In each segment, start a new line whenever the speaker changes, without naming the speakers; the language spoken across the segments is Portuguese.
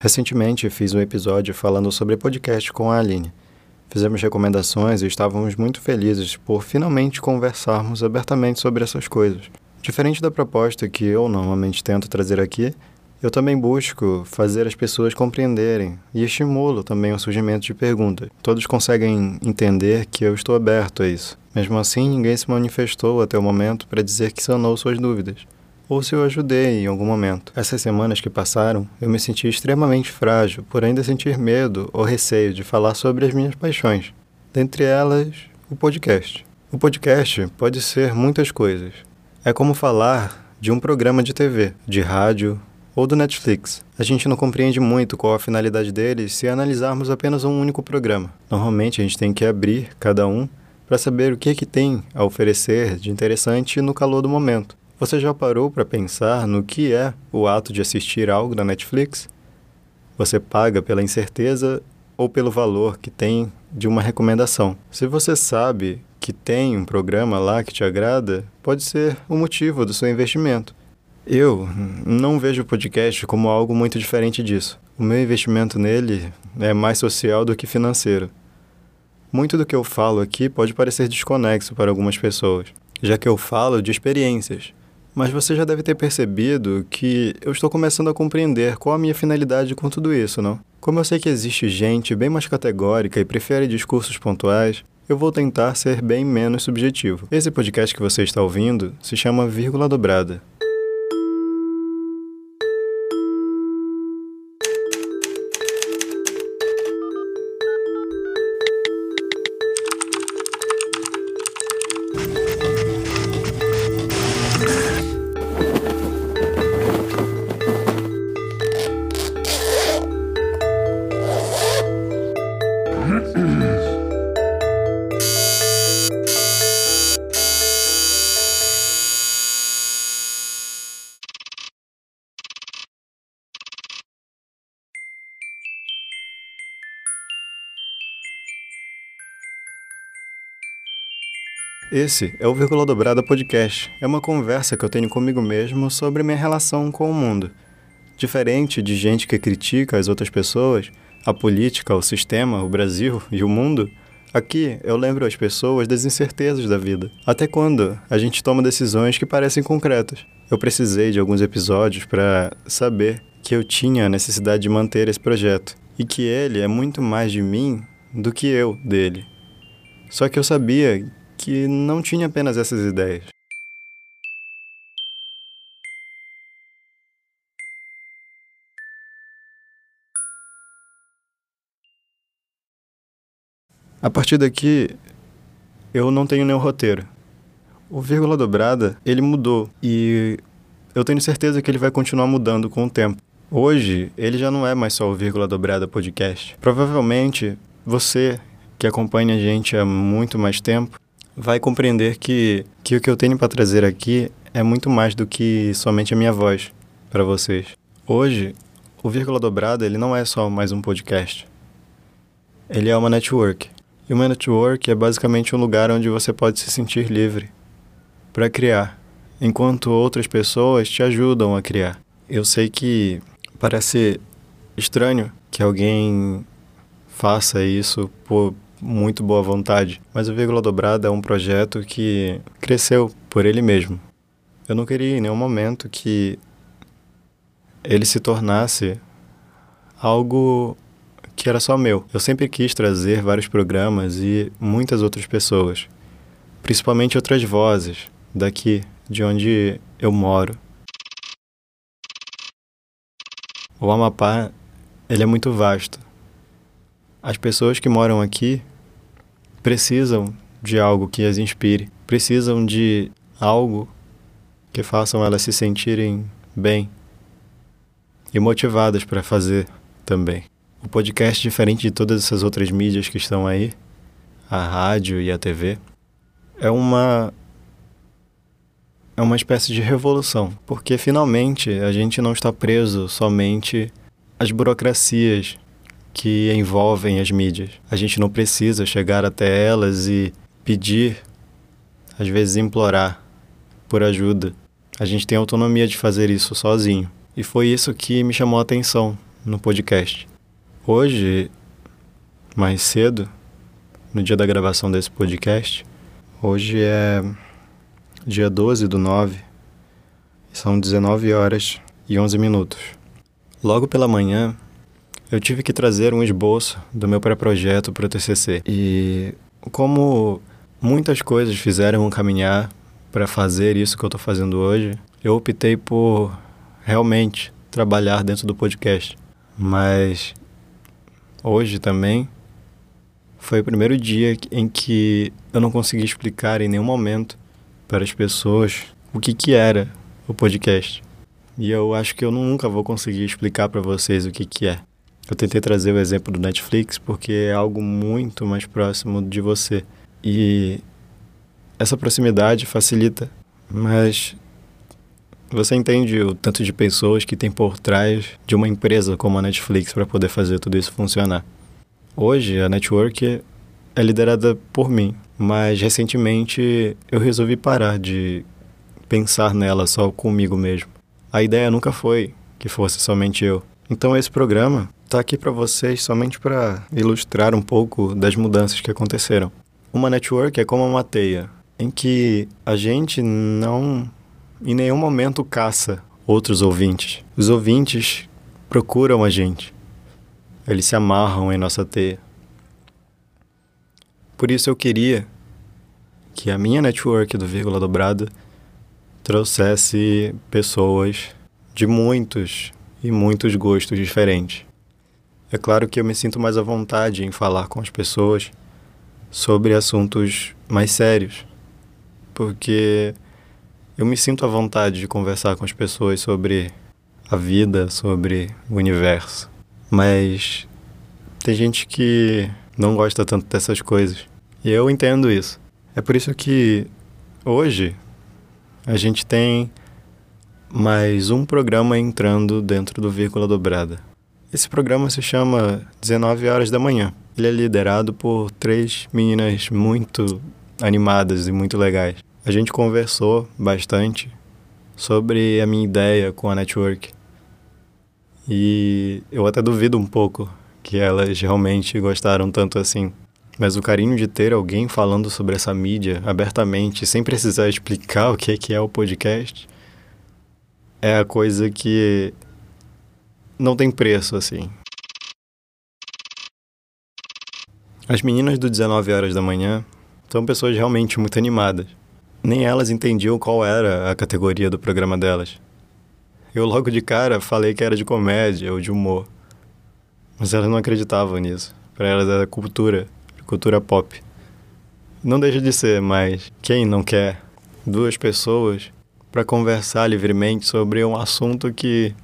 Recentemente fiz um episódio falando sobre podcast com a Aline. Fizemos recomendações e estávamos muito felizes por finalmente conversarmos abertamente sobre essas coisas. Diferente da proposta que eu normalmente tento trazer aqui, eu também busco fazer as pessoas compreenderem e estimulo também o surgimento de perguntas. Todos conseguem entender que eu estou aberto a isso. Mesmo assim, ninguém se manifestou até o momento para dizer que sanou suas dúvidas ou se eu ajudei em algum momento. Essas semanas que passaram, eu me senti extremamente frágil por ainda sentir medo ou receio de falar sobre as minhas paixões. Dentre elas, o podcast. O podcast pode ser muitas coisas. É como falar de um programa de TV, de rádio ou do Netflix. A gente não compreende muito qual a finalidade deles se analisarmos apenas um único programa. Normalmente a gente tem que abrir cada um para saber o que é que tem a oferecer de interessante no calor do momento. Você já parou para pensar no que é o ato de assistir algo na Netflix? Você paga pela incerteza ou pelo valor que tem de uma recomendação. Se você sabe que tem um programa lá que te agrada, pode ser o motivo do seu investimento. Eu não vejo o podcast como algo muito diferente disso. O meu investimento nele é mais social do que financeiro. Muito do que eu falo aqui pode parecer desconexo para algumas pessoas, já que eu falo de experiências, mas você já deve ter percebido que eu estou começando a compreender qual a minha finalidade com tudo isso, não? Como eu sei que existe gente bem mais categórica e prefere discursos pontuais, eu vou tentar ser bem menos subjetivo. Esse podcast que você está ouvindo se chama Vírgula Dobrada. Esse é o Vírgula Dobrada Podcast. É uma conversa que eu tenho comigo mesmo sobre minha relação com o mundo. Diferente de gente que critica as outras pessoas, a política, o sistema, o Brasil e o mundo, aqui eu lembro as pessoas das incertezas da vida. Até quando a gente toma decisões que parecem concretas. Eu precisei de alguns episódios para saber que eu tinha a necessidade de manter esse projeto e que ele é muito mais de mim do que eu dele. Só que eu sabia que não tinha apenas essas ideias. A partir daqui, eu não tenho nenhum roteiro. O vírgula dobrada, ele mudou e eu tenho certeza que ele vai continuar mudando com o tempo. Hoje, ele já não é mais só o vírgula dobrada podcast. Provavelmente, você que acompanha a gente há muito mais tempo vai compreender que, que o que eu tenho para trazer aqui é muito mais do que somente a minha voz para vocês. Hoje, o Vírgula Dobrada ele não é só mais um podcast. Ele é uma network. E uma network é basicamente um lugar onde você pode se sentir livre para criar, enquanto outras pessoas te ajudam a criar. Eu sei que parece estranho que alguém faça isso por muito boa vontade, mas o Vírgula Dobrada é um projeto que cresceu por ele mesmo. Eu não queria em nenhum momento que ele se tornasse algo que era só meu. Eu sempre quis trazer vários programas e muitas outras pessoas, principalmente outras vozes daqui de onde eu moro. O Amapá, ele é muito vasto. As pessoas que moram aqui precisam de algo que as inspire, precisam de algo que façam elas se sentirem bem e motivadas para fazer também. O podcast, diferente de todas essas outras mídias que estão aí, a rádio e a TV, é uma é uma espécie de revolução, porque finalmente a gente não está preso somente às burocracias que envolvem as mídias. A gente não precisa chegar até elas e pedir, às vezes implorar por ajuda. A gente tem autonomia de fazer isso sozinho. E foi isso que me chamou a atenção no podcast. Hoje, mais cedo, no dia da gravação desse podcast, hoje é dia 12 do 9, são 19 horas e 11 minutos. Logo pela manhã, eu tive que trazer um esboço do meu pré-projeto para o TCC. E como muitas coisas fizeram caminhar para fazer isso que eu estou fazendo hoje, eu optei por realmente trabalhar dentro do podcast. Mas hoje também foi o primeiro dia em que eu não consegui explicar em nenhum momento para as pessoas o que, que era o podcast. E eu acho que eu nunca vou conseguir explicar para vocês o que, que é. Eu tentei trazer o exemplo do Netflix porque é algo muito mais próximo de você. E essa proximidade facilita, mas você entende o tanto de pessoas que tem por trás de uma empresa como a Netflix para poder fazer tudo isso funcionar. Hoje, a network é liderada por mim, mas recentemente eu resolvi parar de pensar nela só comigo mesmo. A ideia nunca foi que fosse somente eu. Então esse programa está aqui para vocês somente para ilustrar um pouco das mudanças que aconteceram. Uma network é como uma teia, em que a gente não em nenhum momento caça outros ouvintes. Os ouvintes procuram a gente. Eles se amarram em nossa teia. Por isso eu queria que a minha network do Vírgula Dobrada trouxesse pessoas de muitos e muitos gostos diferentes. É claro que eu me sinto mais à vontade em falar com as pessoas sobre assuntos mais sérios, porque eu me sinto à vontade de conversar com as pessoas sobre a vida, sobre o universo. Mas tem gente que não gosta tanto dessas coisas. E eu entendo isso. É por isso que hoje a gente tem mais um programa entrando dentro do Vírgula Dobrada. Esse programa se chama 19 Horas da Manhã. Ele é liderado por três meninas muito animadas e muito legais. A gente conversou bastante sobre a minha ideia com a network. E eu até duvido um pouco que elas realmente gostaram tanto assim. Mas o carinho de ter alguém falando sobre essa mídia abertamente, sem precisar explicar o que é, que é o podcast, é a coisa que não tem preço, assim. As meninas do 19 horas da manhã são pessoas realmente muito animadas. Nem elas entendiam qual era a categoria do programa delas. Eu logo de cara falei que era de comédia ou de humor. Mas elas não acreditavam nisso. Para elas era cultura cultura pop. Não deixa de ser, mas quem não quer duas pessoas para conversar livremente sobre um assunto que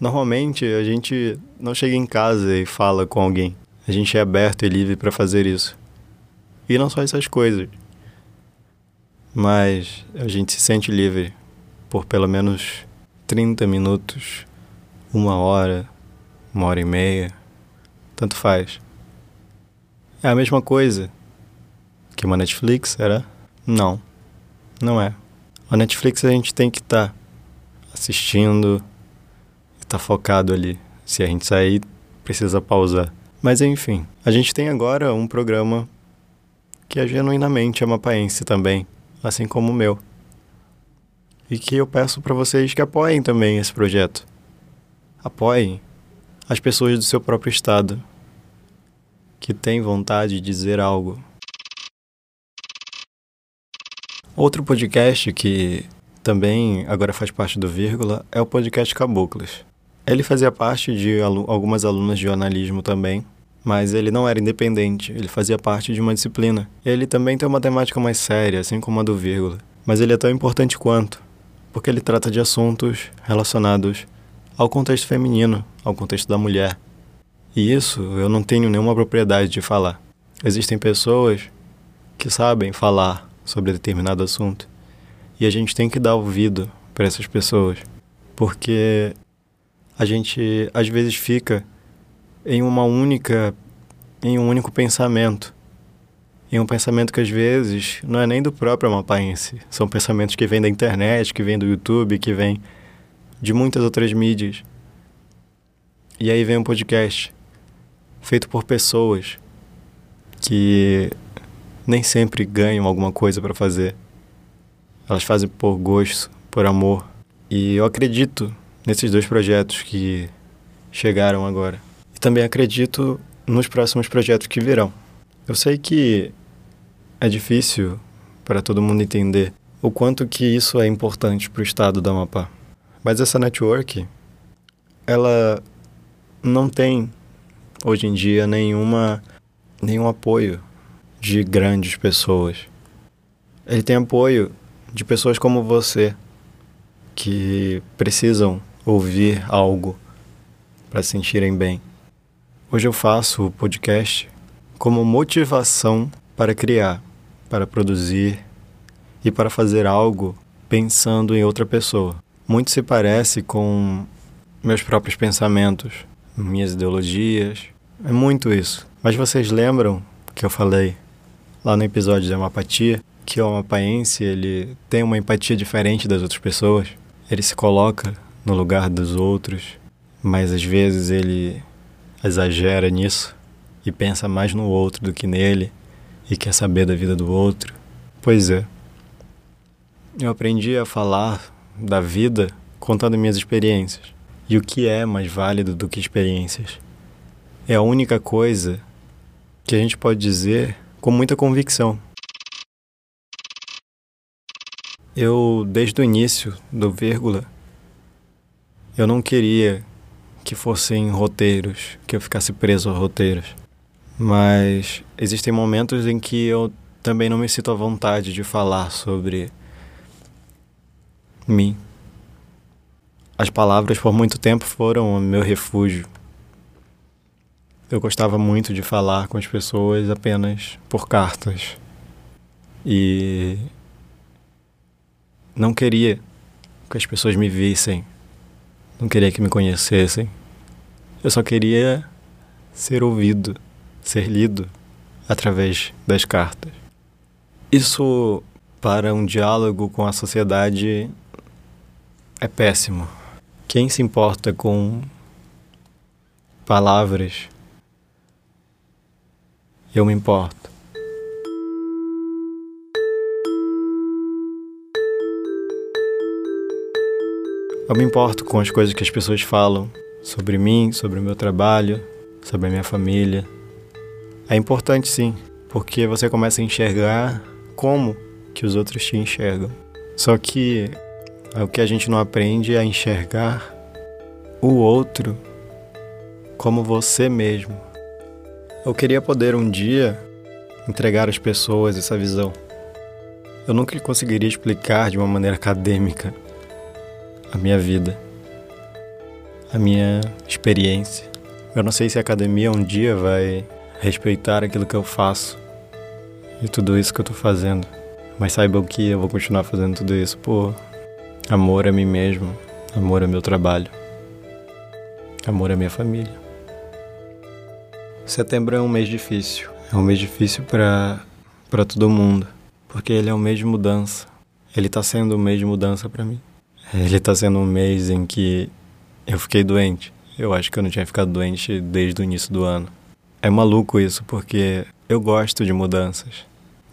normalmente a gente não chega em casa e fala com alguém. A gente é aberto e livre para fazer isso. E não só essas coisas, mas a gente se sente livre por pelo menos 30 minutos, uma hora, uma hora e meia, tanto faz. É a mesma coisa que uma Netflix, era? Não, não é. A Netflix a gente tem que estar tá assistindo, tá focado ali. Se a gente sair, precisa pausar. Mas enfim, a gente tem agora um programa que é genuinamente amapaense também, assim como o meu. E que eu peço para vocês que apoiem também esse projeto. Apoiem as pessoas do seu próprio estado, que tem vontade de dizer algo. Outro podcast que também agora faz parte do Vírgula é o podcast Caboclas. Ele fazia parte de alu algumas alunas de jornalismo também, mas ele não era independente, ele fazia parte de uma disciplina. Ele também tem uma temática mais séria, assim como a do Vírgula, mas ele é tão importante quanto, porque ele trata de assuntos relacionados ao contexto feminino, ao contexto da mulher. E isso eu não tenho nenhuma propriedade de falar. Existem pessoas que sabem falar sobre determinado assunto e a gente tem que dar ouvido para essas pessoas, porque a gente às vezes fica em uma única em um único pensamento. Em um pensamento que às vezes não é nem do próprio amapaense. São pensamentos que vêm da internet, que vêm do YouTube, que vêm de muitas outras mídias. E aí vem um podcast feito por pessoas que nem sempre ganham alguma coisa para fazer. Elas fazem por gosto, por amor. E eu acredito nesses dois projetos que chegaram agora. E também acredito nos próximos projetos que virão. Eu sei que é difícil para todo mundo entender o quanto que isso é importante para o estado do Amapá. Mas essa network, ela não tem hoje em dia nenhuma nenhum apoio de grandes pessoas. Ele tem apoio de pessoas como você que precisam ouvir algo para se sentirem bem. Hoje eu faço o podcast como motivação para criar, para produzir e para fazer algo pensando em outra pessoa. Muito se parece com meus próprios pensamentos, minhas ideologias. É muito isso. Mas vocês lembram que eu falei lá no episódio de amapatia que o amapaense ele tem uma empatia diferente das outras pessoas? Ele se coloca no lugar dos outros, mas às vezes ele exagera nisso e pensa mais no outro do que nele e quer saber da vida do outro. Pois é. Eu aprendi a falar da vida contando minhas experiências. E o que é mais válido do que experiências? É a única coisa que a gente pode dizer com muita convicção. Eu, desde o início do vírgula, eu não queria que fossem roteiros, que eu ficasse preso a roteiros. Mas existem momentos em que eu também não me sinto à vontade de falar sobre mim. As palavras por muito tempo foram o meu refúgio. Eu gostava muito de falar com as pessoas apenas por cartas. E não queria que as pessoas me vissem não queria que me conhecessem. Eu só queria ser ouvido, ser lido através das cartas. Isso, para um diálogo com a sociedade, é péssimo. Quem se importa com palavras? Eu me importo. Eu me importo com as coisas que as pessoas falam sobre mim, sobre o meu trabalho, sobre a minha família. É importante sim, porque você começa a enxergar como que os outros te enxergam. Só que o que a gente não aprende é a enxergar o outro como você mesmo. Eu queria poder um dia entregar às pessoas essa visão. Eu nunca conseguiria explicar de uma maneira acadêmica a minha vida, a minha experiência. Eu não sei se a academia um dia vai respeitar aquilo que eu faço e tudo isso que eu tô fazendo. Mas saibam que eu vou continuar fazendo tudo isso por amor a mim mesmo, amor ao meu trabalho, amor à minha família. Setembro é um mês difícil. É um mês difícil para para todo mundo, porque ele é um mês de mudança. Ele tá sendo um mês de mudança para mim. Ele tá sendo um mês em que eu fiquei doente. Eu acho que eu não tinha ficado doente desde o início do ano. É maluco isso, porque eu gosto de mudanças.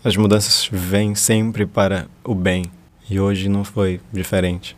As mudanças vêm sempre para o bem. E hoje não foi diferente.